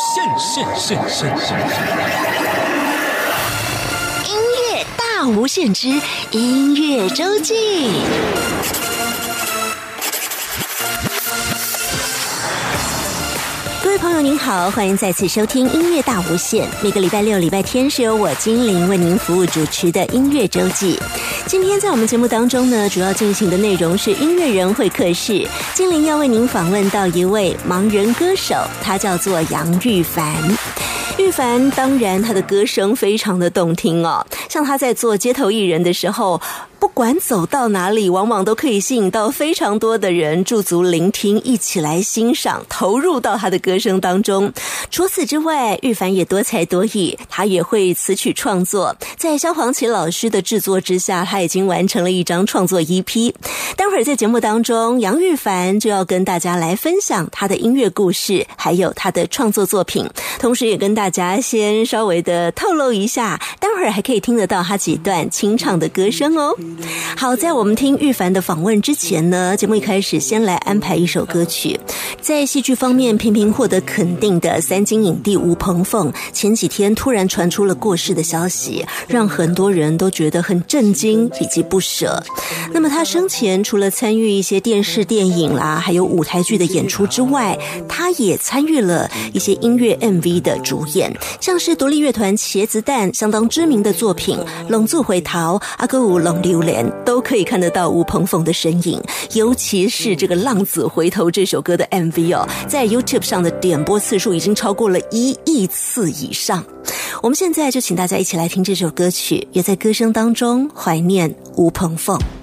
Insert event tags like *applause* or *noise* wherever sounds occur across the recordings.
现，现现现现！音乐大无限之音乐周记。各位朋友您好，欢迎再次收听音乐大无限。每个礼拜六、礼拜天是由我精灵为您服务主持的音乐周记。今天在我们节目当中呢，主要进行的内容是音乐人会客室。精灵要为您访问到一位盲人歌手，他叫做杨玉凡。玉凡当然他的歌声非常的动听哦，像他在做街头艺人的时候。不管走到哪里，往往都可以吸引到非常多的人驻足聆听，一起来欣赏，投入到他的歌声当中。除此之外，玉凡也多才多艺，他也会词曲创作。在萧煌奇老师的制作之下，他已经完成了一张创作 EP。待会儿在节目当中，杨玉凡就要跟大家来分享他的音乐故事，还有他的创作作品，同时也跟大家先稍微的透露一下，待会儿还可以听得到他几段清唱的歌声哦。好，在我们听玉凡的访问之前呢，节目一开始先来安排一首歌曲。在戏剧方面频频获得肯定的三金影帝吴鹏凤，前几天突然传出了过世的消息，让很多人都觉得很震惊以及不舍。那么他生前除了参与一些电视、电影啦，还有舞台剧的演出之外，他也参与了一些音乐 MV 的主演，像是独立乐团茄子蛋相当知名的作品《冷住回逃》《阿哥舞龙榴莲》，都可以看得到吴鹏凤的身影。尤其是这个《浪子回头》这首歌的 MV 哦，在 YouTube 上的点播次数已经超过了一亿次以上。我们现在就请大家一起来听这首歌曲，也在歌声当中怀念吴鹏凤。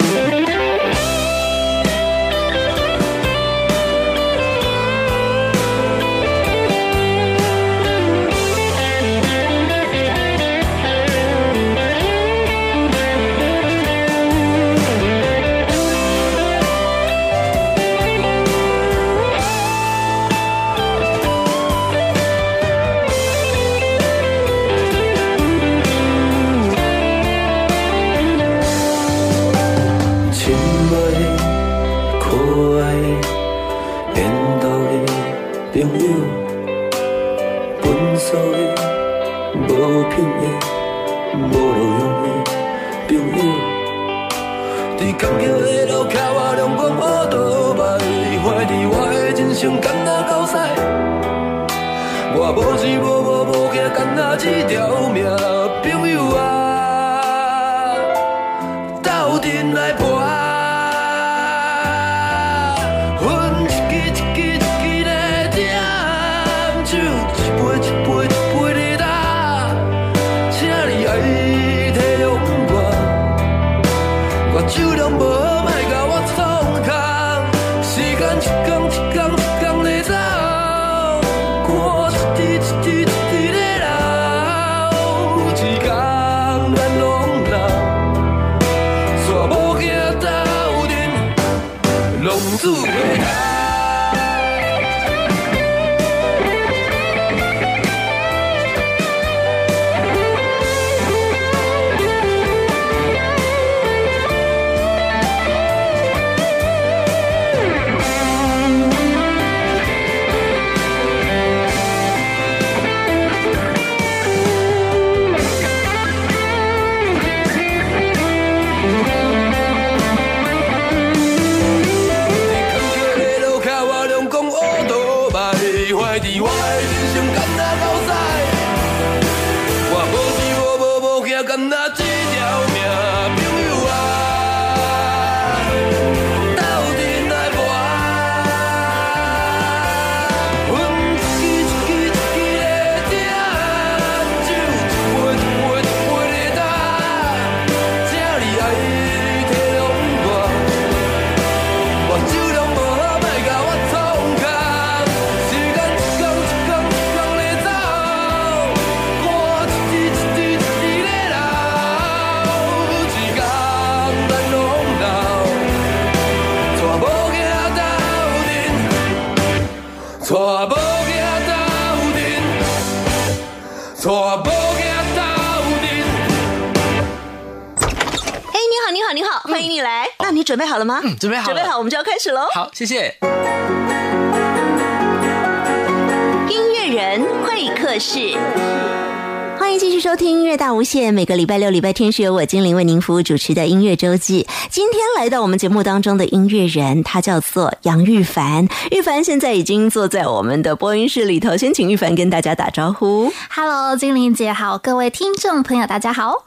情干那到西，我无钱无靠无惊，甘那这条命，朋友啊，斗阵来搏。准备好了吗？嗯，准备好了。准备好，我们就要开始喽。好，谢谢。音乐人会。测试。欢迎继续收听音乐大无限，每个礼拜六、礼拜天是由我精灵为您服务主持的音乐周记。今天来到我们节目当中的音乐人，他叫做杨玉凡。玉凡现在已经坐在我们的播音室里头，先请玉凡跟大家打招呼。Hello，精灵姐好，各位听众朋友大家好。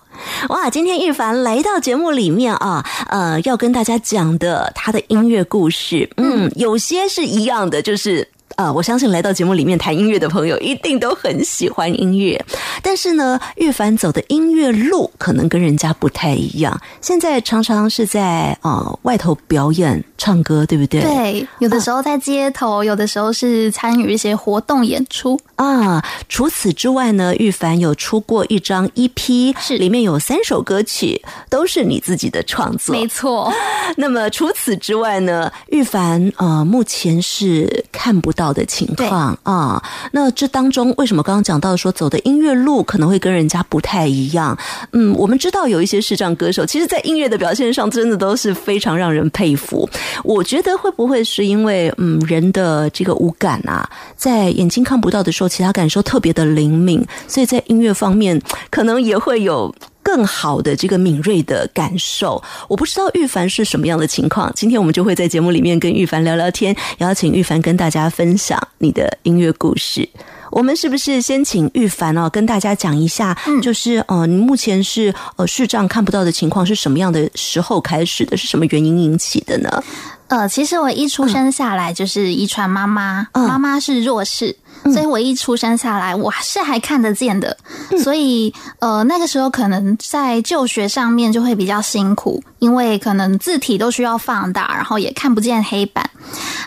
哇，今天玉凡来到节目里面啊，呃，要跟大家讲的他的音乐故事，嗯，有些是一样的，就是。啊，我相信来到节目里面谈音乐的朋友一定都很喜欢音乐，但是呢，玉凡走的音乐路可能跟人家不太一样。现在常常是在啊外头表演唱歌，对不对？对，有的时候在街头，有的时候是参与一些活动演出啊。除此之外呢，玉凡有出过一张 EP，是里面有三首歌曲都是你自己的创作，没错。*laughs* 那么除此之外呢，玉凡呃目前是看不到。的情况啊，那这当中为什么刚刚讲到说走的音乐路可能会跟人家不太一样？嗯，我们知道有一些视障歌手，其实，在音乐的表现上，真的都是非常让人佩服。我觉得会不会是因为嗯，人的这个五感啊，在眼睛看不到的时候，其他感受特别的灵敏，所以在音乐方面可能也会有。更好的这个敏锐的感受，我不知道玉凡是什么样的情况。今天我们就会在节目里面跟玉凡聊聊天，邀请玉凡跟大家分享你的音乐故事。我们是不是先请玉凡哦，跟大家讲一下，就是呃，你目前是呃视障看不到的情况是什么样的时候开始的？是什么原因引起的呢？呃，其实我一出生下来就是遗传妈妈，妈妈是弱视。所以我一出生下来，我是还看得见的，所以呃那个时候可能在就学上面就会比较辛苦，因为可能字体都需要放大，然后也看不见黑板。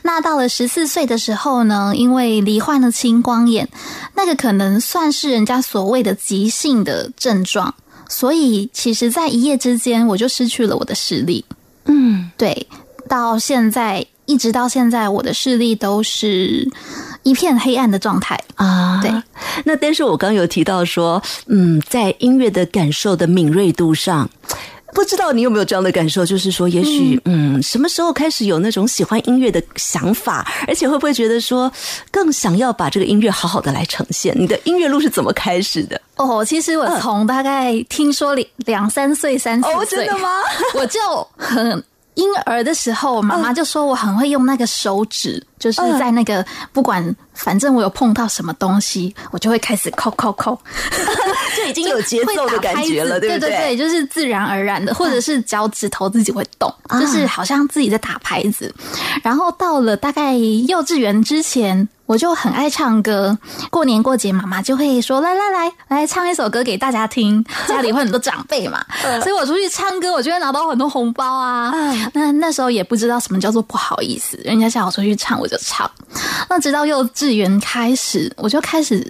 那到了十四岁的时候呢，因为罹患了青光眼，那个可能算是人家所谓的急性的症状，所以其实在一夜之间我就失去了我的视力。嗯，对，到现在一直到现在，我的视力都是。一片黑暗的状态啊，对。那但是我刚有提到说，嗯，在音乐的感受的敏锐度上，不知道你有没有这样的感受？就是说，也许，嗯，什么时候开始有那种喜欢音乐的想法，而且会不会觉得说，更想要把这个音乐好好的来呈现？你的音乐路是怎么开始的？哦，其实我从大概听说两两三岁、三四岁，真的吗？*laughs* 我就很。婴儿的时候，妈妈就说我很会用那个手指，就是在那个不管，反正我有碰到什么东西，我就会开始扣扣扣，*laughs* 就已经有节奏的感觉了，对对？对对，就是自然而然的，或者是脚趾头自己会动，就是好像自己在打拍子。然后到了大概幼稚园之前。我就很爱唱歌，过年过节，妈妈就会说：“来来来，来唱一首歌给大家听。”家里会很多长辈嘛，*laughs* 所以我出去唱歌，我就会拿到很多红包啊。那那时候也不知道什么叫做不好意思，人家叫我出去唱，我就唱。那直到幼稚园开始，我就开始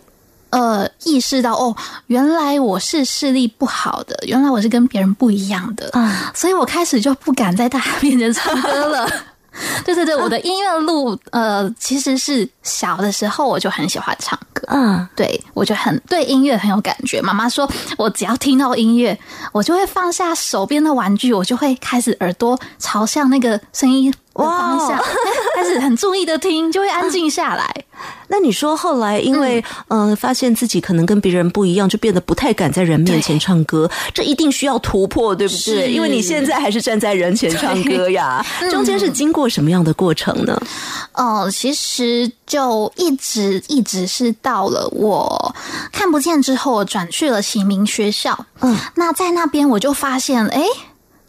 呃意识到，哦，原来我是视力不好的，原来我是跟别人不一样的，所以我开始就不敢在大家面前唱歌了。*laughs* *laughs* 对对对，我的音乐路，呃，其实是小的时候我就很喜欢唱歌，嗯，对我就很对音乐很有感觉。妈妈说我只要听到音乐，我就会放下手边的玩具，我就会开始耳朵朝向那个声音。方向 *laughs* 开始很注意的听，就会安静下来。*laughs* 那你说后来因为嗯，发现自己可能跟别人不一样，就变得不太敢在人面前唱歌。这一定需要突破，对不对？因为你现在还是站在人前唱歌呀。*laughs* 中间是经过什么样的过程呢？哦，其实就一直一直是到了我看不见之后，转去了启明学校。嗯，那在那边我就发现，哎。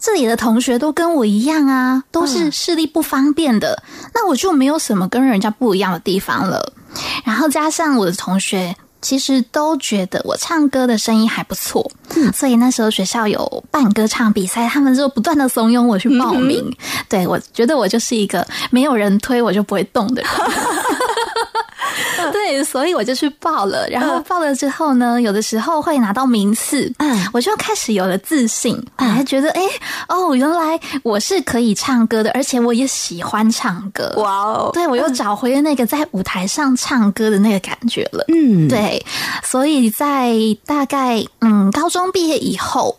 这里的同学都跟我一样啊，都是视力不方便的，那我就没有什么跟人家不一样的地方了。然后加上我的同学，其实都觉得我唱歌的声音还不错，所以那时候学校有办歌唱比赛，他们就不断的怂恿我去报名。对我觉得我就是一个没有人推我就不会动的人。*laughs* 对，所以我就去报了。然后报了之后呢，有的时候会拿到名次，嗯，我就开始有了自信，还觉得哎，哦，原来我是可以唱歌的，而且我也喜欢唱歌。哇哦，对我又找回了那个在舞台上唱歌的那个感觉了。嗯，对，所以在大概嗯高中毕业以后。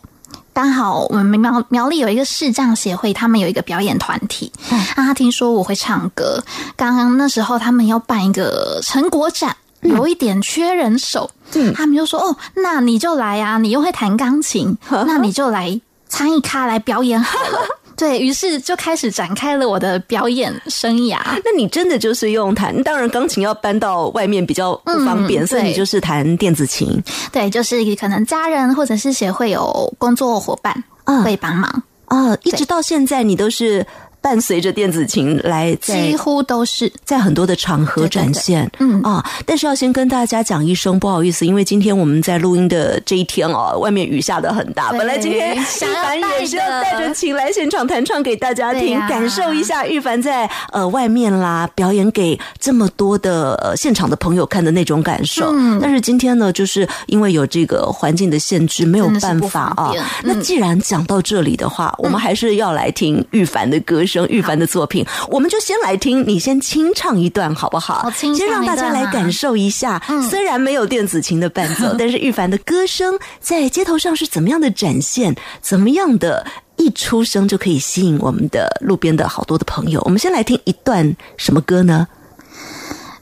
刚好我们苗苗栗有一个视障协会，他们有一个表演团体。嗯，他听说我会唱歌，刚刚那时候他们要办一个成果展，有一点缺人手，嗯他们就说：“哦，那你就来啊，你又会弹钢琴，那你就来参一咖来表演好了。”对于是就开始展开了我的表演生涯。那你真的就是用弹，当然钢琴要搬到外面比较不方便，嗯所以你就是弹电子琴。对，就是可能家人或者是协会有工作伙伴嗯会帮忙，啊，一直到现在你都是伴随着电子琴来在几乎都是。在很多的场合对对展现。嗯啊，但是要先跟大家讲一声不好意思，因为今天我们在录音的这一天哦，外面雨下的很大。本来今天玉凡也是要带着琴来现场弹唱给大家听，感受一下玉凡在呃外面啦表演给这么多的呃现场的朋友看的那种感受。嗯但是今天呢，就是因为有这个环境的限制，没有办法啊。嗯那既然讲到这里的话，我们还是要来听玉凡的歌声，玉凡的作品。我们就先来听，你先清唱一段好不好？好清唱先让大家来感受一下。嗯虽然没有电子琴的伴奏，但是玉凡的歌声在街头上是怎么样的展现？怎么样的？一出生就可以吸引我们的路边的好多的朋友。我们先来听一段什么歌呢？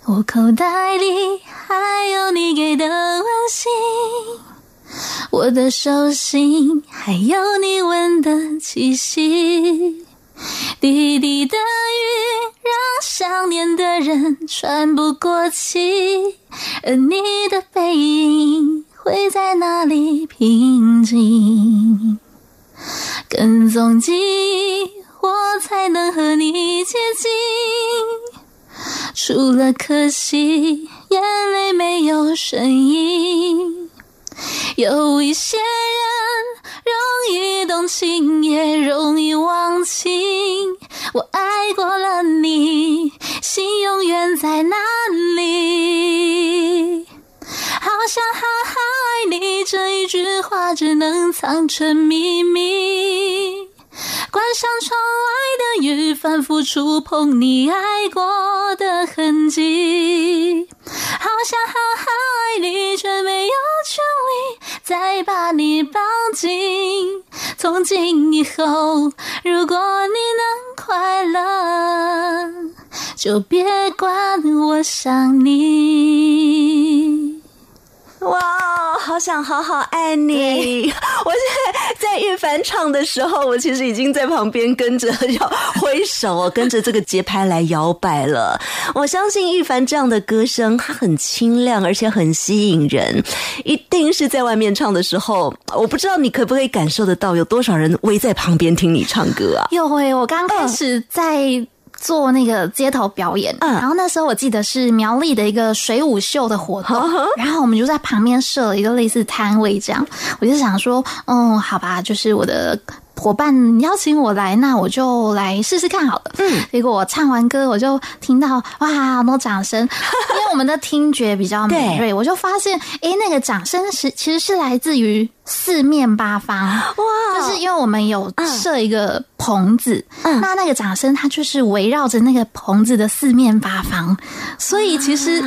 我口袋里还有你给的温馨，我的手心还有你吻的气息。滴滴的雨让想念的人喘不过气，而你的背影会在哪里平静？跟踪记忆，我才能和你接近。除了可惜，眼泪没有声音。有一些人容易动情，也容易忘情。我爱过了你，心永远在哪里？好想好好爱你，这一句话只能藏成秘密。关上窗外的雨，反复触碰你爱过的痕迹。好想好好爱你，却没有权利再把你抱紧。从今以后，如果你能快乐，就别管我想你。哇，好想好好爱你！*laughs* 我现在在玉凡唱的时候，我其实已经在旁边跟着要挥手哦，跟着这个节拍来摇摆了。*laughs* 我相信玉凡这样的歌声，它很清亮，而且很吸引人，一定是在外面唱的时候，我不知道你可不可以感受得到，有多少人围在旁边听你唱歌啊？有诶、我刚开始在做那个街头表演，嗯。然后那时候我记得是苗栗的一个水舞秀的活动，然后我们就在旁边设了一个类似摊位这样，我就想说，嗯，好吧，就是我的。伙伴邀请我来，那我就来试试看好了。嗯，结果我唱完歌，我就听到哇，好多掌声，*laughs* 因为我们的听觉比较敏锐，我就发现，诶，那个掌声是其实是来自于四面八方。哇。就是因为我们有设一个棚子，嗯。那那个掌声它就是围绕着那个棚子的四面八方，所以其实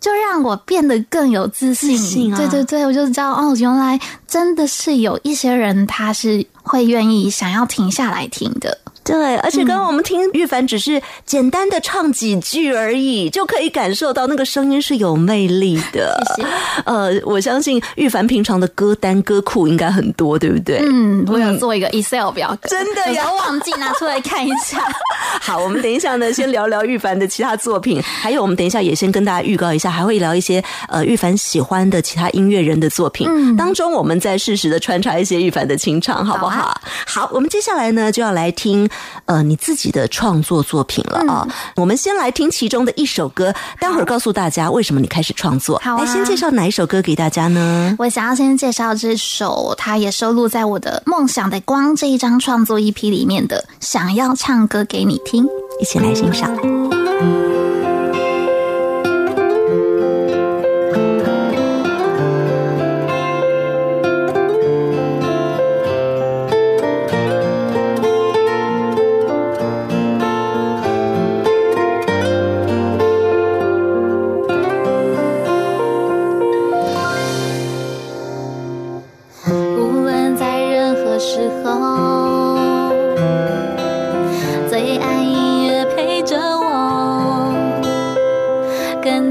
就让我变得更有自信。自信啊对对对，我就知道哦，原来真的是有一些人他是会愿意想要停下来听的。对，而且刚刚我们听玉凡只是简单的唱几句而已，就可以感受到那个声音是有魅力的。*laughs* 谢谢。呃，我相信玉凡平常的歌单歌库应该很多，对不对？嗯，我有做一个 Excel 表格，真的呀有时候忘记拿出来看一下。*laughs* 好，我们等一下呢，先聊聊玉凡的其他作品，还有我们等一下也先跟大家预告一下，还会聊一些呃玉凡喜欢的其他音乐人的作品。嗯当中我们再适时的穿插一些玉凡的清唱，好不好？好啊好，我们接下来呢就要来听呃你自己的创作作品了啊、嗯我们先来听其中的一首歌，待会儿告诉大家为什么你开始创作。好啊来先介绍哪一首歌给大家呢？我想要先介绍这首，它也收录在我的《梦想的光》这一张创作 EP 里面的《想要唱歌给你听》。一起来欣赏。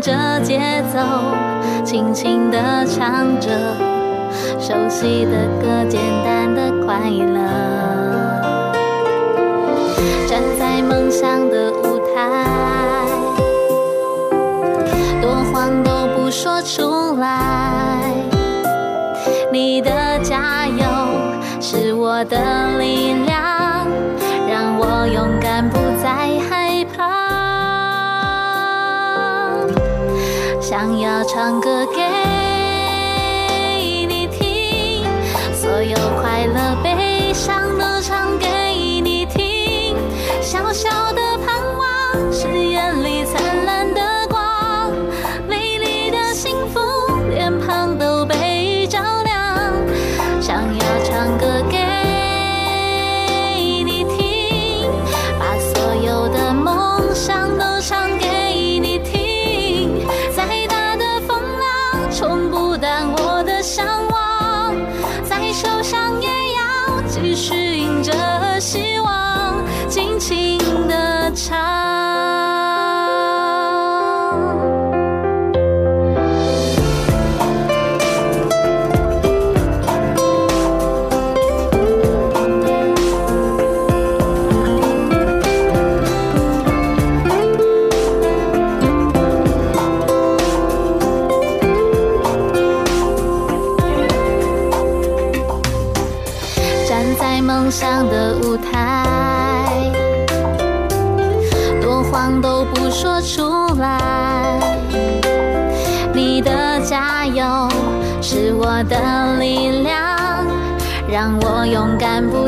着节奏轻轻地唱着熟悉的歌，简单的快乐。站在梦想的舞台，多慌都不说出来。你的加油是我的力想要唱歌给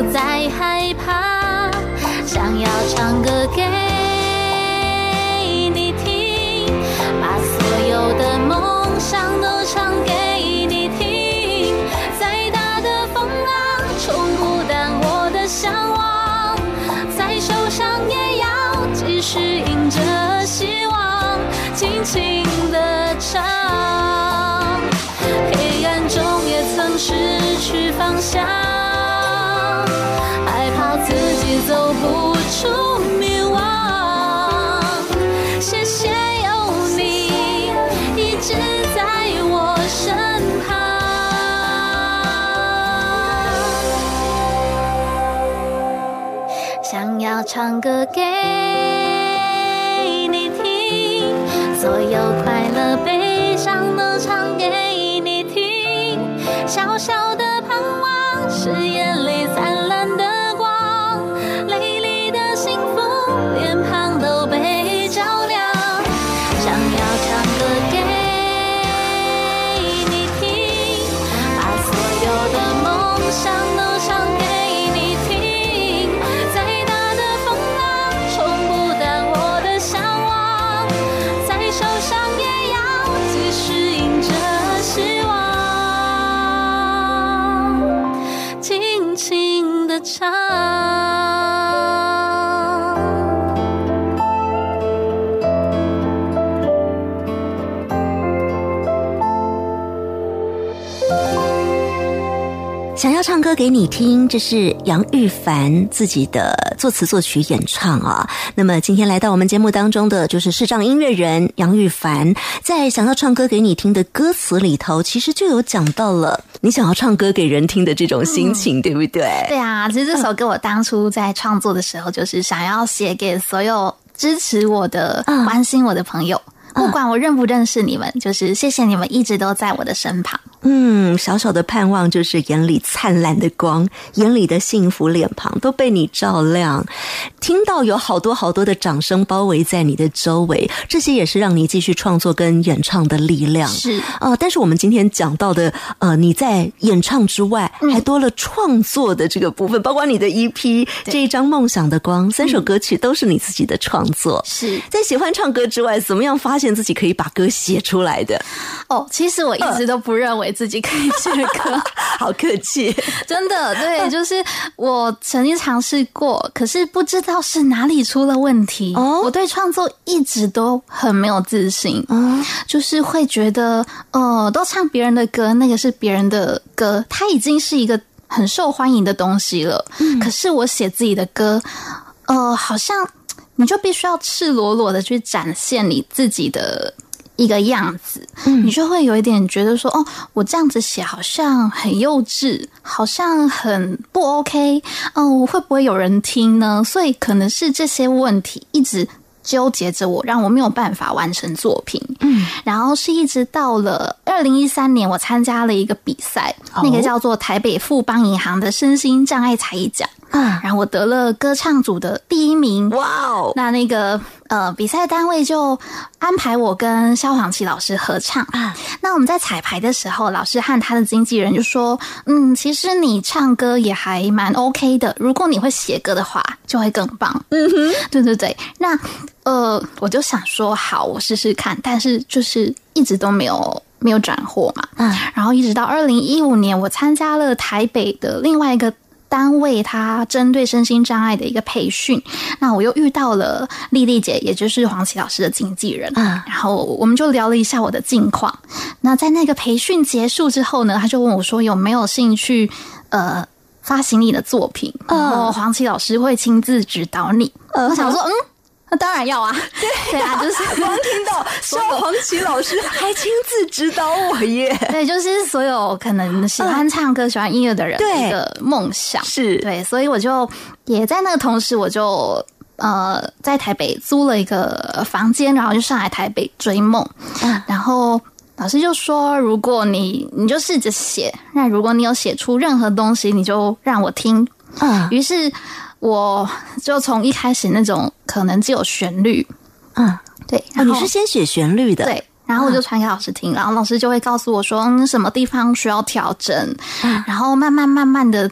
不再害怕。想要唱歌给你听，把所有的走不出迷惘。谢谢有你一直在我身旁，想要唱歌给你听，所有快歌给你听，这是杨玉凡自己的作词作曲演唱啊。那么今天来到我们节目当中的就是视障音乐人杨玉凡，在想要唱歌给你听的歌词里头，其实就有讲到了你想要唱歌给人听的这种心情，对不对？对啊，其实这首歌我当初在创作的时候，就是想要写给所有支持我的、嗯关心我的朋友。不管我认不认识你们，就是谢谢你们一直都在我的身旁。嗯，小小的盼望就是眼里灿烂的光，眼里的幸福脸庞都被你照亮。听到有好多好多的掌声包围在你的周围，这些也是让你继续创作跟演唱的力量。是呃，但是我们今天讲到的，呃，你在演唱之外，嗯还多了创作的这个部分，包括你的 EP 这一张《梦想的光》，三首歌曲都是你自己的创作。是在喜欢唱歌之外，怎么样发现自己可以把歌写出来的？哦，其实我一直都不认为自己可以写歌，*laughs* 好客气。真的，对，*laughs* 就是我曾经尝试过，可是不知道是哪里出了问题。哦我对创作一直都很没有自信，嗯，就是会觉得，呃，都唱别人的歌，那个是别人的歌，它已经是一个很受欢迎的东西了。可是我写自己的歌，呃，好像你就必须要赤裸裸的去展现你自己的一个样子，你就会有一点觉得说，哦，我这样子写好像很幼稚，好像很不 OK，嗯，会不会有人听呢？所以可能是这些问题一直纠结着我，让我没有办法完成作品。嗯，然后是一直到了二零一三年，我参加了一个比赛，那个叫做台北富邦银行的身心障碍才艺奖。啊，然后我得了歌唱组的第一名。哇哦！那那个呃，比赛单位就安排我跟萧煌奇老师合唱啊。那我们在彩排的时候，老师和他的经纪人就说：“嗯，其实你唱歌也还蛮 OK 的，如果你会写歌的话，就会更棒。”嗯哼，对对对。那呃，我就想说，好，我试试看。但是就是一直都没有没有转货嘛。嗯。然后一直到二零一五年，我参加了台北的另外一个。单位他针对身心障碍的一个培训，那我又遇到了丽丽姐，也就是黄琦老师的经纪人，嗯，然后我们就聊了一下我的近况。那在那个培训结束之后呢，他就问我说有没有兴趣呃发行你的作品，然后黄琦老师会亲自指导你。我想说，嗯。那当然要啊，对啊，就是。刚听到说黄琦老师还亲自指导我耶，对，就是所有可能喜欢唱歌、喜欢音乐的人的梦想。是。对，所以我就也在那个同时，我就呃在台北租了一个房间，然后就上来台北追梦。嗯。然后老师就说，如果你你就试着写，那如果你有写出任何东西，你就让我听。嗯，于是。我就从一开始那种可能只有旋律，嗯，对，你是先写旋律的，对，然后我就传给老师听，然后老师就会告诉我说，嗯，什么地方需要调整，然后慢慢慢慢的，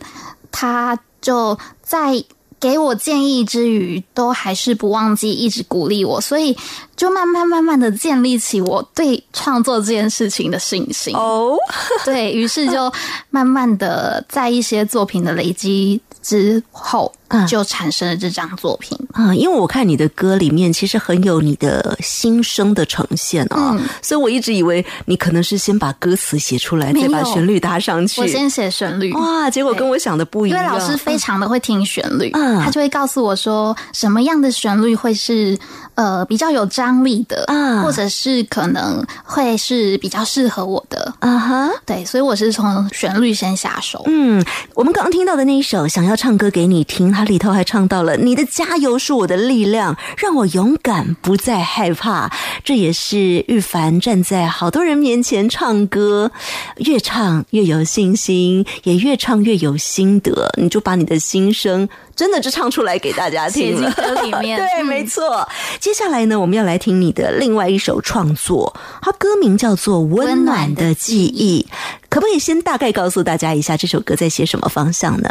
他就在给我建议之余，都还是不忘记一直鼓励我，所以就慢慢慢慢的建立起我对创作这件事情的信心。哦，*laughs* 对于是就慢慢的在一些作品的累积。之后就产生了这张作品啊，因为我看你的歌里面其实很有你的心声的呈现啊，所以我一直以为你可能是先把歌词写出来，再把旋律搭上去。我先写旋律，哇，结果跟我想的不一样。因为老师非常的会听旋律，他就会告诉我说什么样的旋律会是。呃，比较有张力的，啊，或者是可能会是比较适合我的，啊哈，对，所以我是从旋律先下手。嗯，我们刚刚听到的那一首《想要唱歌给你听》，它里头还唱到了“你的加油是我的力量，让我勇敢不再害怕”。这也是玉凡站在好多人面前唱歌，越唱越有信心，也越唱越有心得。你就把你的心声。真的就唱出来给大家听了，里面对，没错。接下来呢，我们要来听你的另外一首创作，它歌名叫做《温暖的记忆》，可不可以先大概告诉大家一下这首歌在写什么方向呢？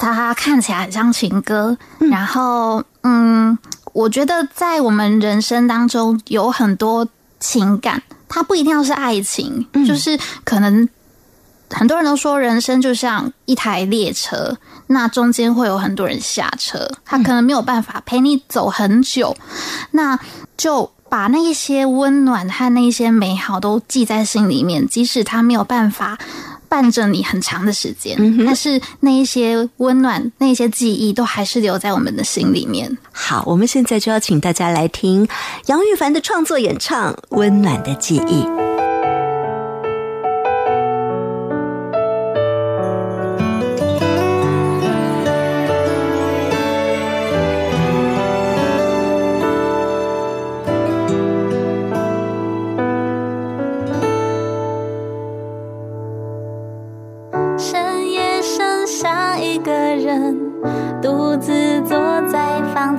它看起来很像情歌，然后嗯，我觉得在我们人生当中有很多情感，它不一定要是爱情，就是可能。很多人都说，人生就像一台列车，那中间会有很多人下车，他可能没有办法陪你走很久，那就把那一些温暖和那一些美好都记在心里面，即使他没有办法伴着你很长的时间，但是那一些温暖、那一些记忆都还是留在我们的心里面。好，我们现在就要请大家来听杨玉凡的创作演唱《温暖的记忆》。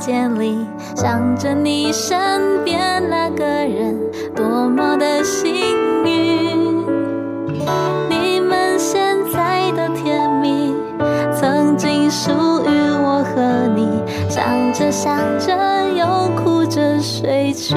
间里想着你身边那个人，多么的幸运。你们现在的甜蜜，曾经属于我和你。想着想着，又哭着睡去。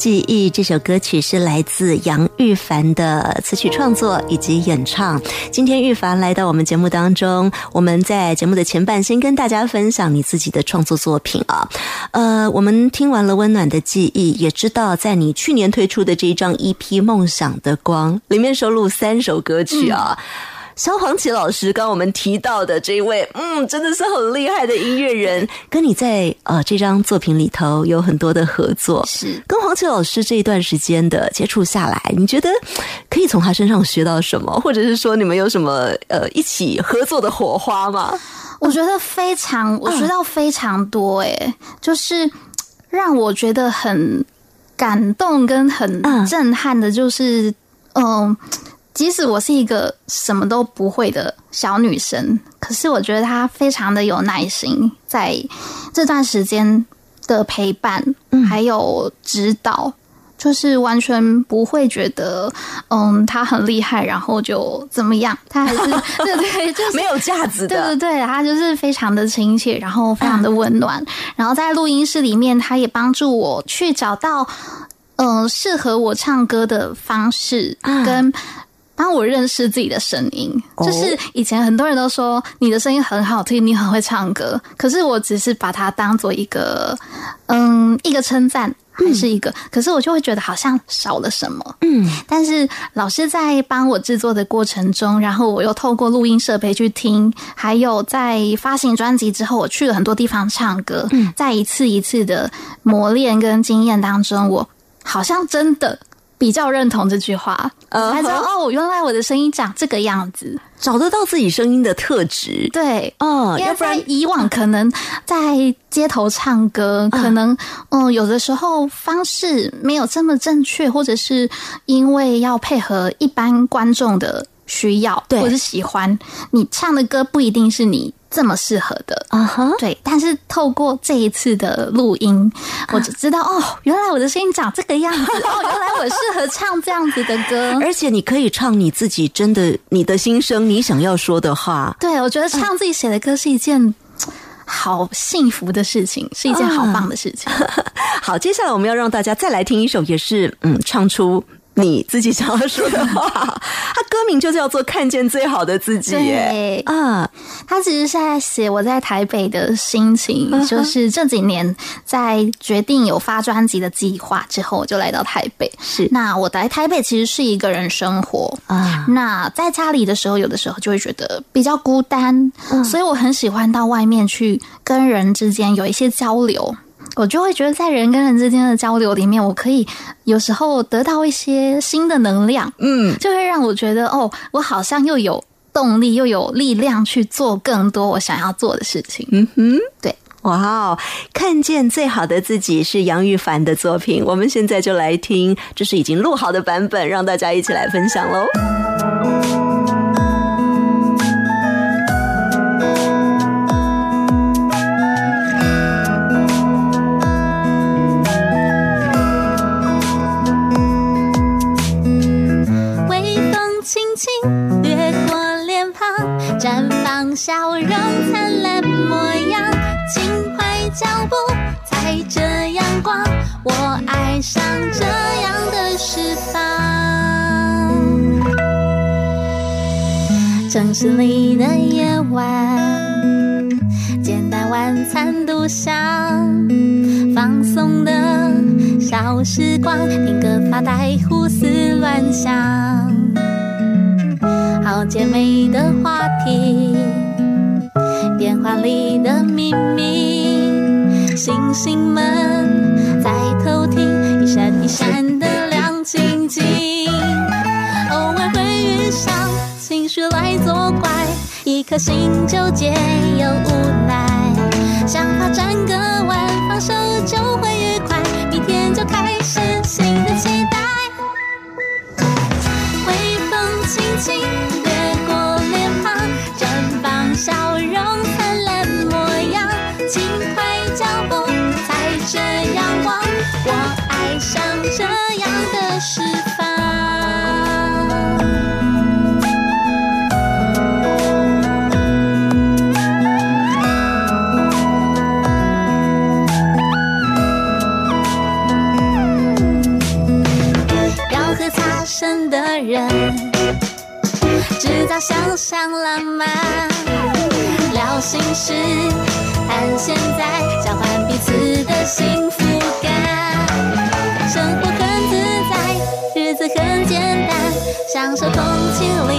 记忆这首歌曲是来自杨玉凡的词曲创作以及演唱。今天玉凡来到我们节目当中，我们在节目的前半先跟大家分享你自己的创作作品啊。呃，我们听完了温暖的记忆，也知道在你去年推出的这一张 EP《梦想的光》里面收录三首歌曲啊。萧煌奇老师刚刚我们提到的这一位，嗯，真的是很厉害的音乐人，*laughs* 跟你在呃这张作品里头有很多的合作。是跟黄奇老师这一段时间的接触下来，你觉得可以从他身上学到什么，或者是说你们有什么呃一起合作的火花吗？我觉得非常，我学到非常多诶、就是让我觉得很感动跟很嗯震撼的，就是嗯。即使我是一个什么都不会的小女生，可是我觉得她非常的有耐心，在这段时间的陪伴，还有指导，就是完全不会觉得，嗯，她很厉害，然后就怎么样，她还是 *laughs* 对对，就是没有架子对对，对，他就是非常的亲切，然后非常的温暖。然后在录音室里面，她也帮助我去找到嗯、呃适合我唱歌的方式，啊跟帮我认识自己的声音。哦就是以前很多人都说你的声音很好听，你很会唱歌，可是我只是把它当做一个嗯一个称赞。还是一个，可是我就会觉得好像少了什么。嗯，但是老师在帮我制作的过程中，然后我又透过录音设备去听，还有在发行专辑之后，我去了很多地方唱歌，嗯在一次一次的磨练跟经验当中，我好像真的比较认同这句话，才知道哦，原来我的声音长这个样子。找得到自己声音的特质。对，哦，因为要不然以往可能在街头唱歌，可能嗯有的时候方式没有这么正确，或者是因为要配合一般观众的需要，或者是喜欢，你唱的歌不一定是你这么适合的。啊哈，对，但是透过这一次的录音，我就知道哦，原来我的声音长这个样子，*laughs* 哦，原来我适合唱这样子的歌。而且你可以唱你自己真的你的心声，你想要说的话。对，我觉得唱自己写的歌是一件好幸福的事情，是一件好棒的事情。*laughs* 好，接下来我们要让大家再来听一首，也是嗯，唱出你自己想要说的话。他歌名就叫做《看见最好的自己》耶。对，啊，他其实是在写我在台北的心情，嗯就是这几年在决定有发专辑的计划之后，我就来到台北。是那我来台北其实是一个人生活，啊，那在家里的时候，有的时候就会觉得比较孤单，嗯所以我很喜欢到外面去跟人之间有一些交流。我就会觉得，在人跟人之间的交流里面，我可以有时候得到一些新的能量，嗯，就会让我觉得，哦，我好像又有动力，又有力量去做更多我想要做的事情。嗯哼，对。哇哦！看见最好的自己是杨玉凡的作品，我们现在就来听，这是已经录好的版本，让大家一起来分享喽。轻掠过脸庞，绽放笑容灿烂模样。轻快脚步踩着阳光，我爱上这样的释放。城市里的夜晚，简单晚餐独享，放松的小时光，听歌发呆，胡思乱想，好姐妹的话题，电话里的秘密，星星们在偷听，一闪一闪的亮晶晶。偶尔会遇上情绪来作怪，一颗心纠结又无奈，想法转个弯，放手就想象浪漫，聊心事，谈现在，交换彼此的幸福感。生活很自在，日子很简单，享受空气里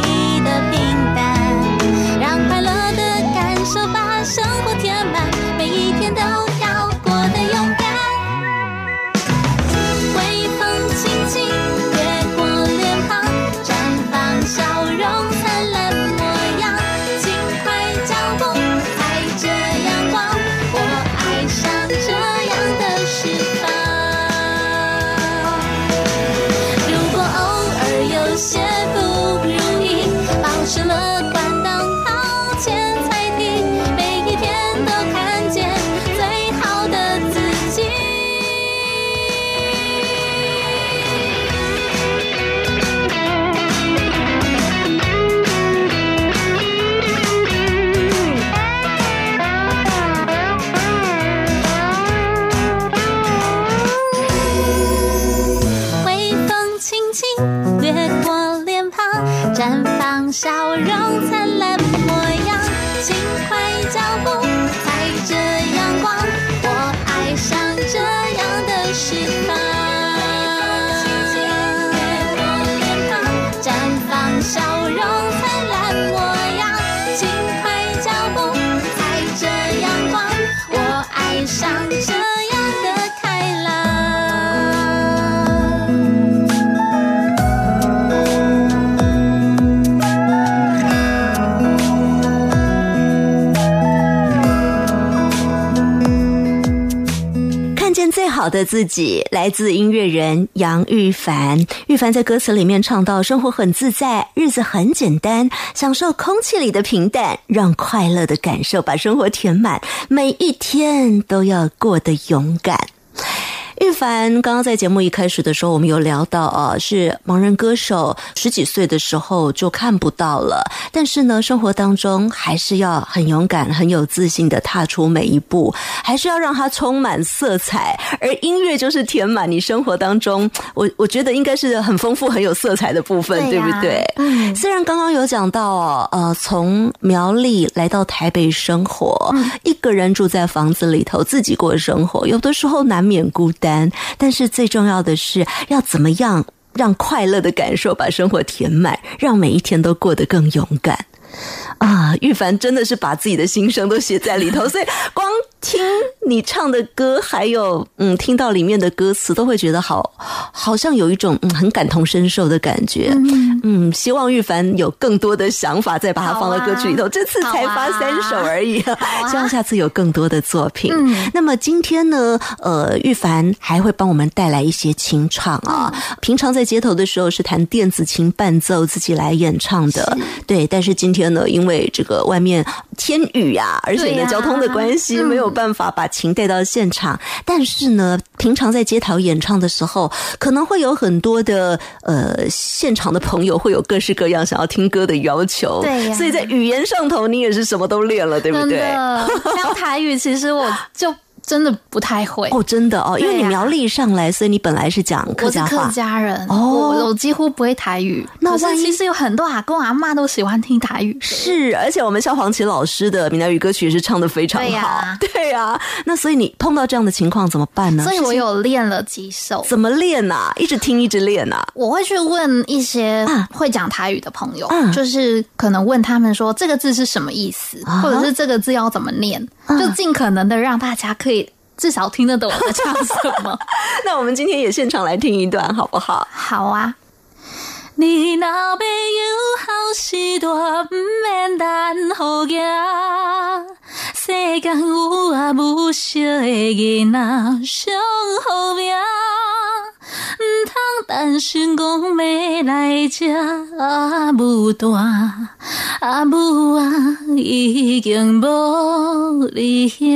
好的自己，来自音乐人杨玉凡。玉凡在歌词里面唱到：“生活很自在，日子很简单，享受空气里的平淡，让快乐的感受把生活填满，每一天都要过得勇敢。”玉凡刚刚在节目一开始的时候，我们有聊到啊，是盲人歌手，十几岁的时候就看不到了，但是呢，生活当中还是要很勇敢、很有自信的踏出每一步，还是要让它充满色彩。而音乐就是填满你生活当中，我我觉得应该是很丰富、很有色彩的部分，对不对？嗯。虽然刚刚有讲到哦，呃，从苗栗来到台北生活，一个人住在房子里头，自己过生活，有的时候难免孤单。但是最重要的是，要怎么样让快乐的感受把生活填满，让每一天都过得更勇敢啊！玉凡真的是把自己的心声都写在里头，所以光。听你唱的歌，还有嗯，听到里面的歌词，都会觉得好，好像有一种嗯很感同身受的感觉。嗯，希望玉凡有更多的想法，再把它放到歌曲里头。这次才发三首而已，希望下次有更多的作品。那么今天呢，呃，玉凡还会帮我们带来一些清唱啊。平常在街头的时候是弹电子琴伴奏，自己来演唱的。对，但是今天呢，因为这个外面天雨呀，而且呢交通的关系，没有。办法把琴带到现场，但是呢，平常在街头演唱的时候，可能会有很多的呃现场的朋友会有各式各样想要听歌的要求，对，所以在语言上头，你也是什么都练了，对不对？像 *laughs* 台语，其实我就。真的不太会。哦，真的哦，因为你苗栗上来，所以你本来是讲客家话，客家人哦，我几乎不会台语。那其实有很多阿公阿妈都喜欢听台语，是，而且我们萧煌奇老师的闽南语歌曲也是唱的非常好，对呀。那所以你碰到这样的情况怎么办呢？所以我有练了几首，怎么练呐？一直听，一直练呐。我会去问一些会讲台语的朋友，就是可能问他们说这个字是什么意思，或者是这个字要怎么念，就尽可能的让大家可以。至少听得懂我在唱什么。*laughs* 那我们今天也现场来听一段，好不好？好啊。你若要有好时段，不免等好行。世间有啊无少的囡仔上好命，唔通担心讲要来吃啊母大啊母啊已经无你兄。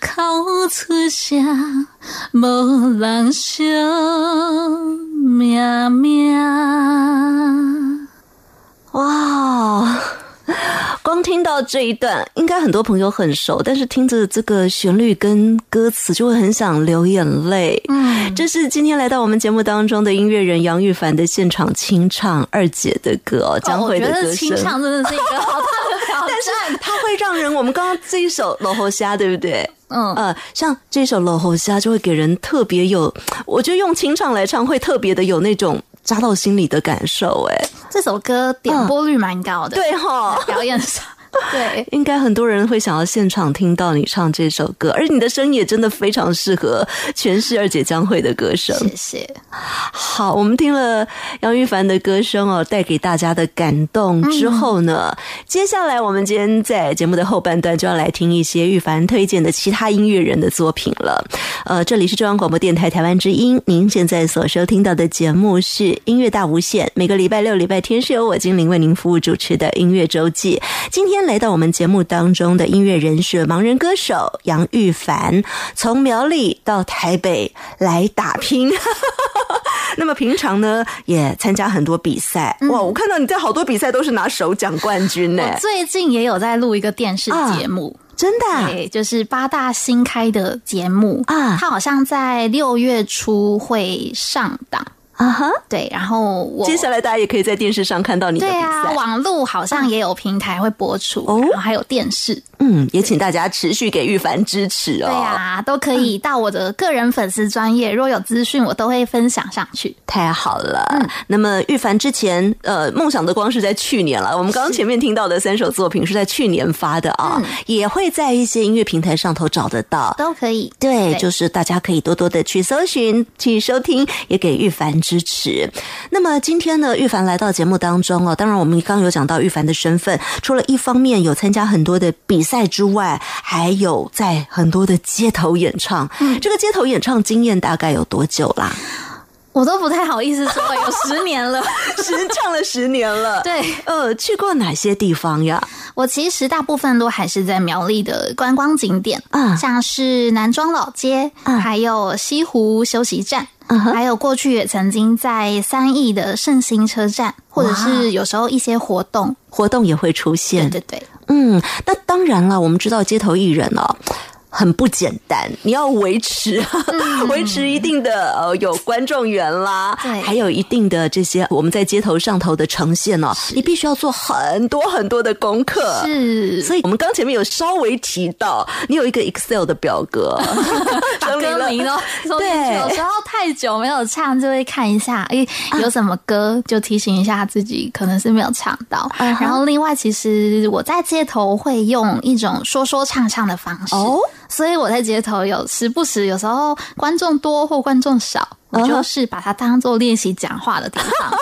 口出声，无人惜命命。哇！*laughs* 光听到这一段，应该很多朋友很熟，但是听着这个旋律跟歌词，就会很想流眼泪。嗯，这是今天来到我们节目当中的音乐人杨玉凡的现场清唱二姐的歌，将会的歌声。清唱真的是一个好大的挑战，它会让人。我们刚刚这一首《罗喉虾》，对不对？嗯呃，像这首《罗喉虾》，就会给人特别有，我觉得用清唱来唱，会特别的有那种。扎到心里的感受，哎，这首歌点播率蛮高的，对吼，表演上。*laughs* 对，应该很多人会想要现场听到你唱这首歌，而你的声音也真的非常适合诠释二姐将会的歌声。谢谢。好，我们听了杨玉凡的歌声哦，带给大家的感动之后呢，接下来我们今天在节目的后半段就要来听一些玉凡推荐的其他音乐人的作品了。呃，这里是中央广播电台台湾之音，您现在所收听到的节目是音乐大无限，每个礼拜六、礼拜天是由我精灵为您服务主持的音乐周记。今天。来到我们节目当中的音乐人是盲人歌手杨玉凡，从苗栗到台北来打拼。*laughs* 那么平常呢，也参加很多比赛。哇，我看到你在好多比赛都是拿首奖冠军呢。最近也有在录一个电视节目，真的，对，就是八大新开的节目啊。他好像在六月初会上档。啊哈，对，然后我接下来大家也可以在电视上看到你的比赛，网络好像也有平台会播出，然后还有电视。嗯，也请大家持续给玉凡支持哦。对啊，都可以到我的个人粉丝专业，若有资讯我都会分享上去。太好了。嗯，那么玉凡之前呃梦想的光是在去年了，我们刚刚前面听到的三首作品是在去年发的啊，也会在一些音乐平台上头找得到，都可以。对，就是大家可以多多的去搜寻、去收听，也给玉凡支持。那么今天呢，玉凡来到节目当中哦，当然我们刚刚有讲到玉凡的身份，除了一方面有参加很多的比赛。赛之外，还有在很多的街头演唱。嗯，这个街头演唱经验大概有多久啦？我都不太好意思说，*laughs* 有十年了，十唱了十年了。*laughs* 对，呃，去过哪些地方呀？我其实大部分都还是在苗栗的观光景点啊，像是南庄老街，还有西湖休息站，还有过去也曾经在三义的圣心车站，或者是有时候一些活动，活动也会出现。对对对，嗯，那当然了，我们知道街头艺人哦。很不简单，你要维持 *laughs* 维持一定的呃有观众缘啦，对，还有一定的这些我们在街头上头的呈现哦，你必须要做很多很多的功课，是，所以我们刚前面有稍微提到，你有一个 Excel 的表格，*laughs* 把歌名哦，对，有时候太久没有唱，就会看一下，哎，有什么歌，就提醒一下自己，可能是没有唱到。然后另外，其实我在街头会用一种说说唱唱的方式。哦。所以我在街头有时不时，有时候观众多或观众少，我就是把它当做练习讲话的地方。*laughs*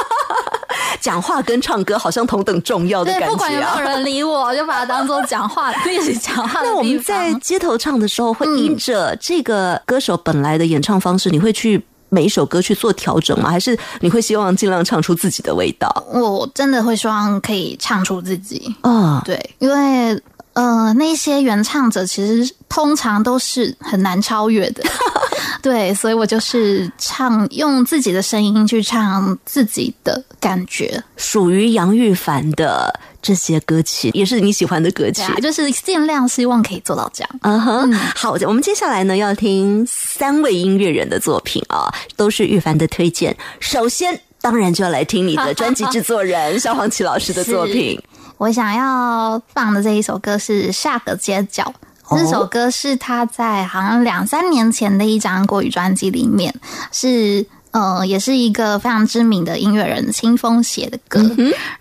讲话跟唱歌好像同等重要的感觉。不管有没有人理我，就把它当做讲话练习讲话。那我们在街头唱的时候，会依着这个歌手本来的演唱方式，你会去每一首歌去做调整吗？还是你会希望尽量唱出自己的味道？我真的会希望可以唱出自己啊，对，因为。呃，那些原唱者其实通常都是很难超越的，*laughs* 对，所以我就是唱用自己的声音去唱自己的感觉，属于杨玉凡的这些歌曲，也是你喜欢的歌曲，就是尽量希望可以做到这样。嗯哼，好，我们接下来呢要听三位音乐人的作品啊，都是玉凡的推荐。首先，当然就要来听你的 *laughs* 专辑制作人萧煌奇老师的作品。我想要放的这一首歌是《下个街角》，这首歌是他在好像两三年前的一张国语专辑里面，是呃，也是一个非常知名的音乐人清风写的歌，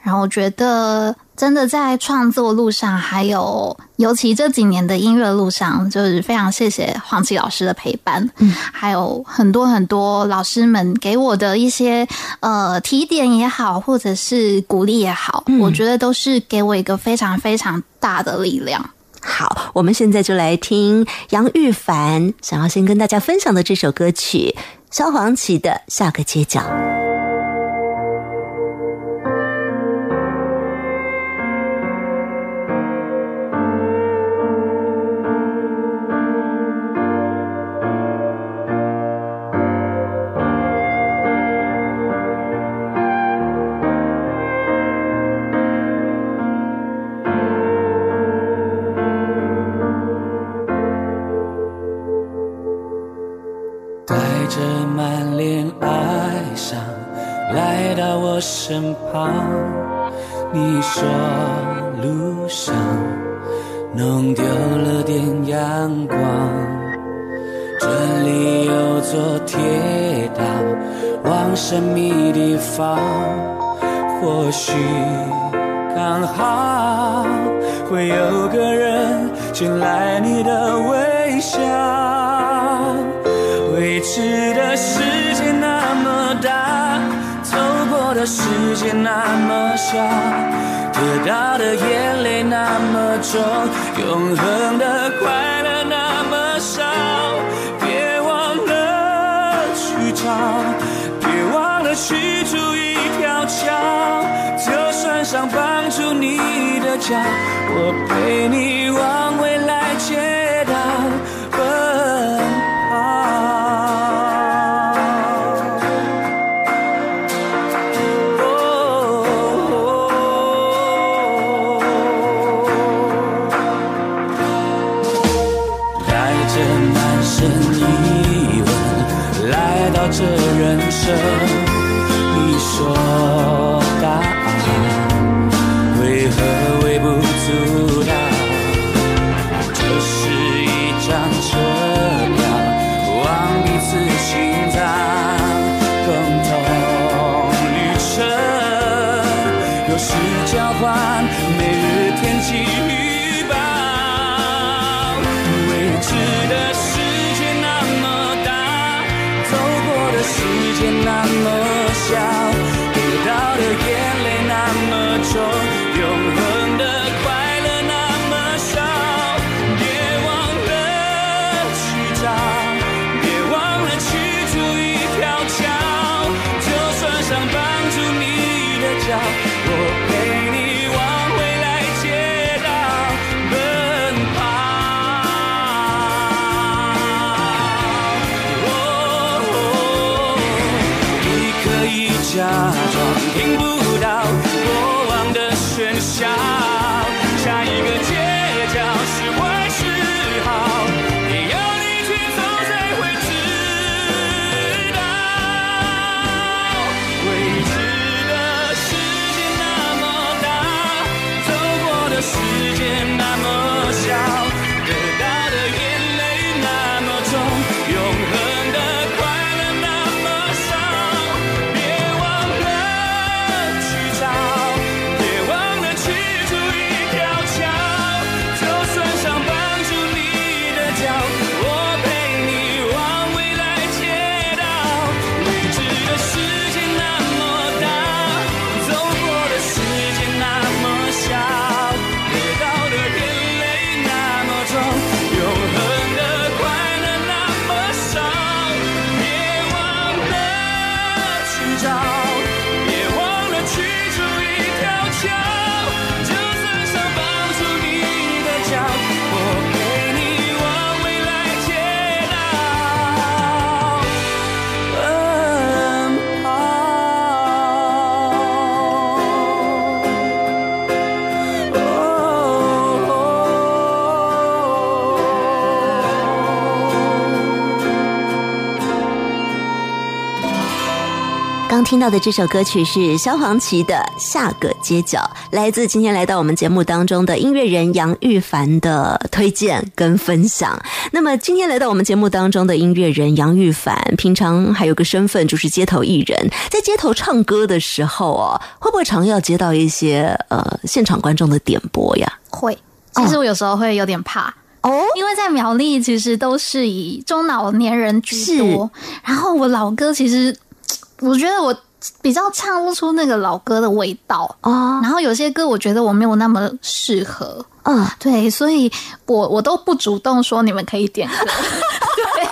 然后我觉得。真的在创作路上，还有尤其这几年的音乐路上，就是非常谢谢黄绮老师的陪伴，嗯，还有很多很多老师们给我的一些呃提点也好，或者是鼓励也好，我觉得都是给我一个非常非常大的力量。好，我们现在就来听杨玉凡想要先跟大家分享的这首歌曲，萧煌奇的《下个街角》。带着满脸哀伤来到我身旁，你说路上弄丢了点阳光，这里有座铁道往神秘地方，或许刚好会有个人进来你的微笑，未知的世界那么大。走过的世界那么小，得到的眼泪那么重，永恒的快乐那么少。别忘了去找，别忘了去筑一条桥。就算想绑住你的脚，我陪你往未来前刚听到的这首歌曲是萧煌奇的《下个街角》，来自今天来到我们节目当中的音乐人杨玉凡的推荐跟分享。那么今天来到我们节目当中的音乐人杨玉凡，平常还有个身份就是街头艺人，在街头唱歌的时候哦，会不会常要接到一些呃现场观众的点播呀？会。其实我有时候会有点怕。哦，因为在苗栗其实都是以中老年人居多，然后我老哥其实我觉得我比较唱不出那个老歌的味道啊，然后有些歌我觉得我没有那么适合，嗯，对，所以我我都不主动说你们可以点歌，*laughs* 对，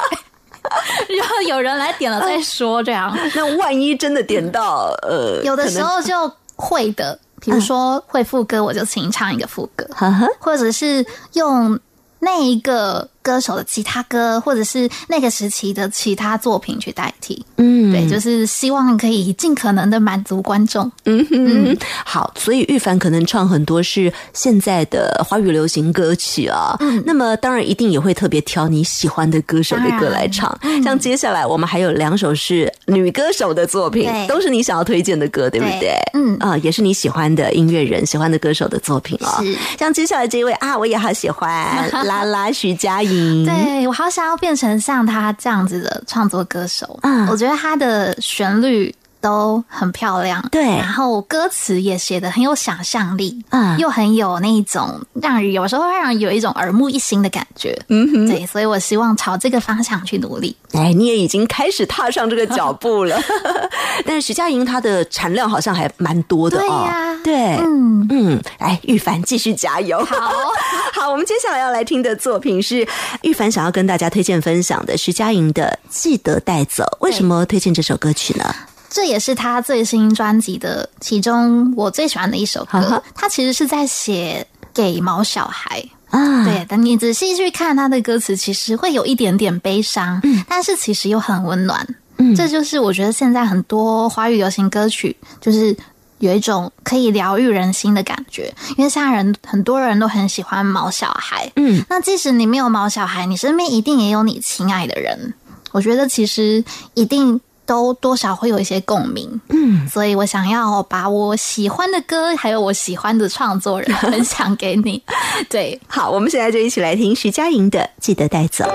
*laughs* 然后有人来点了再说，这样。*laughs* 那万一真的点到呃，有的时候就会的，比如说会副歌，我就请唱一个副歌，呵呵，或者是用那一个歌手的其他歌，或者是那个时期的其他作品去代替。嗯，对，就是希望可以尽可能的满足观众。嗯哼，好，所以玉凡可能唱很多是现在的华语流行歌曲啊，嗯。那么当然一定也会特别挑你喜欢的歌手的歌来唱。嗯。像接下来我们还有两首是女歌手的作品，都是你想要推荐的歌，对不对？对？嗯。啊、也是你喜欢的音乐人、喜欢的歌手的作品啊、是。像接下来这一位啊，我也好喜欢，*laughs* 拉拉徐佳莹。对我好想要变成像他这样子的创作歌手。嗯我觉得他的旋律都很漂亮，对然后歌词也写的很有想象力，嗯又很有那种让人有时候会让人有一种耳目一新的感觉。嗯哼，对，所以我希望朝这个方向去努力。哎，你也已经开始踏上这个脚步了。*laughs* 但是徐佳莹她的产量好像还蛮多的对哦。呀对，嗯，嗯，来，玉凡继续加油。好，*laughs* 好，我们接下来要来听的作品是玉凡想要跟大家推荐分享的徐佳莹的《记得带走》。为什么推荐这首歌曲呢？这也是他最新专辑的其中我最喜欢的一首歌。他其实是在写给毛小孩。啊，对，等你仔细去看他的歌词，其实会有一点点悲伤，但是其实又很温暖。嗯这就是我觉得现在很多华语流行歌曲，就是有一种可以疗愈人心的感觉。因为现在人很多人都很喜欢毛小孩，嗯，那即使你没有毛小孩，你身边一定也有你亲爱的人。我觉得其实一定都多少会有一些共鸣，嗯，所以我想要把我喜欢的歌，还有我喜欢的创作人分享给你。*laughs* 对，好，我们现在就一起来听徐佳莹的《记得带走》。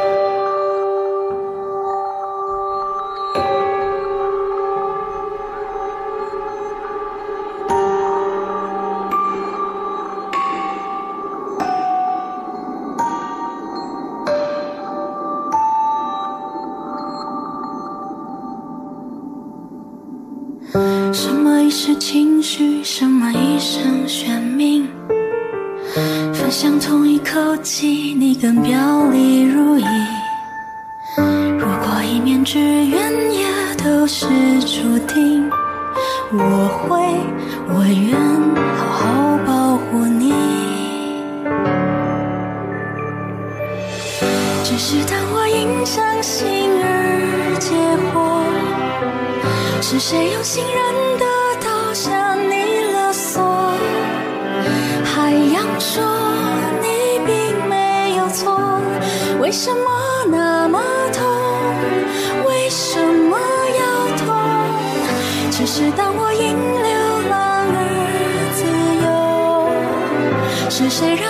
许，什么已成选命。分享同一口气，你更表里如一。如果一面之缘也都是注定，我会，我愿好好保护你。只是当我因伤心而结火，是谁用信任的刀向你勒索？海洋说你并没有错，为什么那么痛？为什么要痛？只是当我因流浪而自由，是谁让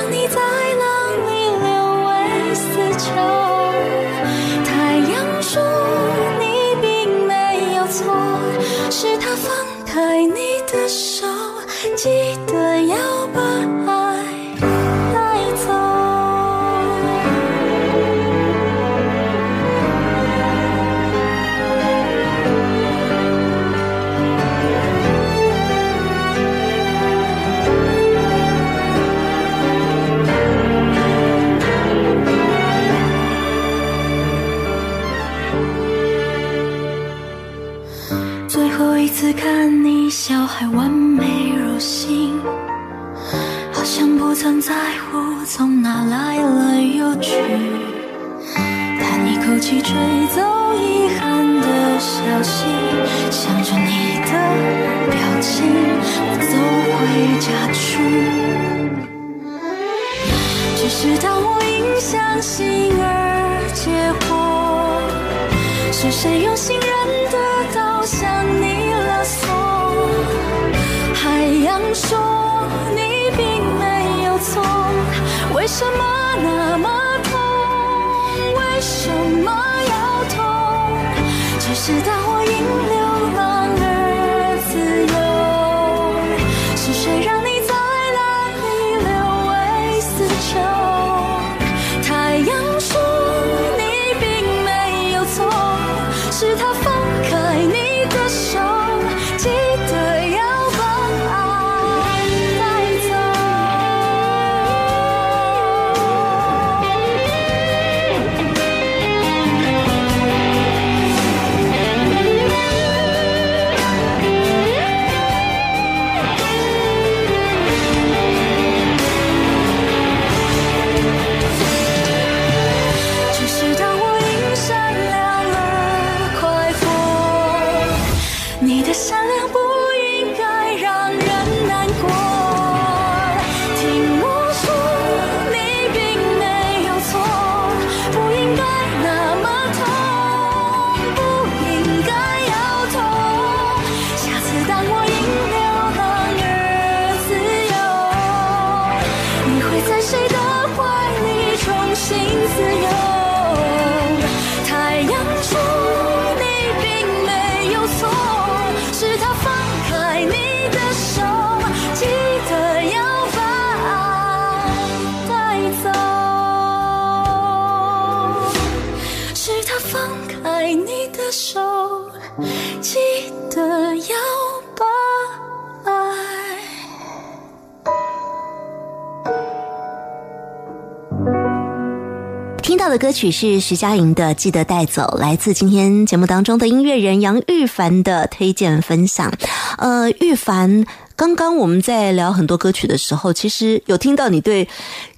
曲是徐佳莹的《记得带走》，来自今天节目当中的音乐人杨玉凡的推荐分享。呃，玉凡，刚刚我们在聊很多歌曲的时候，其实有听到你对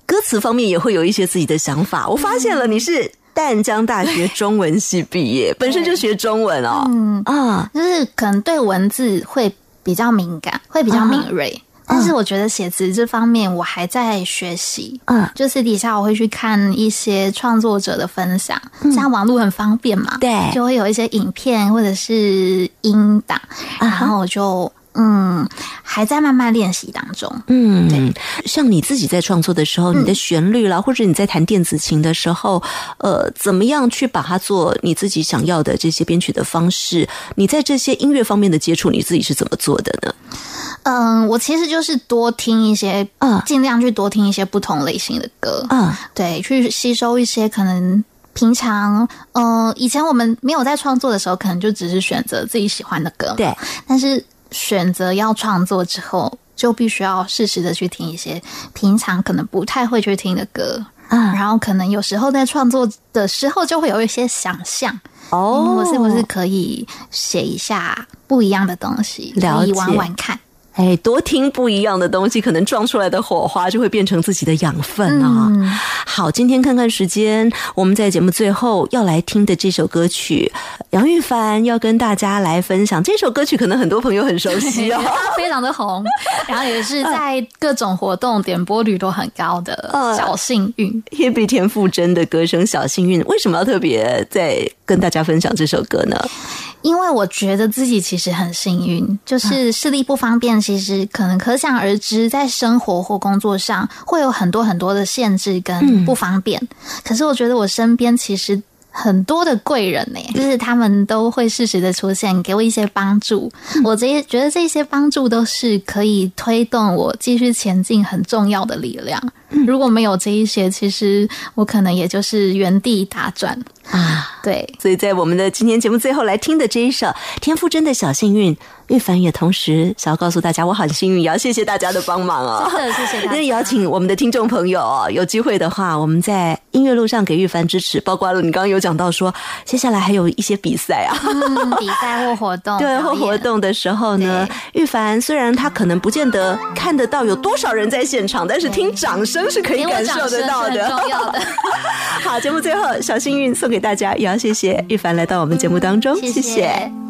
歌词方面也会有一些自己的想法。我发现了你是淡江大学中文系毕业，本身就学中文哦。嗯，啊，就是可能对文字会比较敏感，会比较敏锐。但是我觉得写词这方面我还在学习，嗯。就私底下我会去看一些创作者的分享，像网络很方便嘛，嗯对。就会有一些影片或者是音档，啊然后我就嗯还在慢慢练习当中。嗯，像你自己在创作的时候，你的旋律啦，或者你在弹电子琴的时候，呃，怎么样去把它做你自己想要的这些编曲的方式？你在这些音乐方面的接触，你自己是怎么做的呢？嗯，我其实就是多听一些，嗯尽量去多听一些不同类型的歌，嗯，对，去吸收一些可能平常，呃，以前我们没有在创作的时候，可能就只是选择自己喜欢的歌，对，但是选择要创作之后，就必须要适时的去听一些平常可能不太会去听的歌。嗯，然后可能有时候在创作的时候，就会有一些想象，哦嗯我是不是可以写一下不一样的东西，可以玩玩看。哎，多听不一样的东西，可能撞出来的火花就会变成自己的养分啊。嗯好，今天看看时间，我们在节目最后要来听的这首歌曲，杨玉凡要跟大家来分享这首歌曲，可能很多朋友很熟悉哦。*laughs* 它非常的红，然后也是在各种活动点播率都很高的嗯小幸运。Hebe 田馥甄的歌声《小幸运》，为什么要特别在跟大家分享这首歌呢？因为我觉得自己其实很幸运，就是视力不方便，其实可能可想而知，在生活或工作上会有很多很多的限制跟不方便。可是我觉得我身边其实。很多的贵人呢、就是他们都会适时的出现，给我一些帮助。我这些觉得这些帮助都是可以推动我继续前进很重要的力量。如果没有这一些，其实我可能也就是原地打转啊。对，所以在我们的今天节目最后来听的这一首田馥甄的小幸运，玉凡也同时想要告诉大家，我很幸运，也要谢谢大家的帮忙哦。真的谢谢大家。那邀请我们的听众朋友哦，有机会的话，我们在音乐路上给玉凡支持，包括了你刚刚有讲到说，接下来还有一些比赛啊，嗯，比赛或活动，*laughs* 对，或活动的时候呢，玉凡虽然他可能不见得看得到有多少人在现场，但是听掌声是可以感受得到的。的。*laughs* 好，节目最后小幸运送给大家，也要谢谢玉凡来到我们节目当中，谢谢我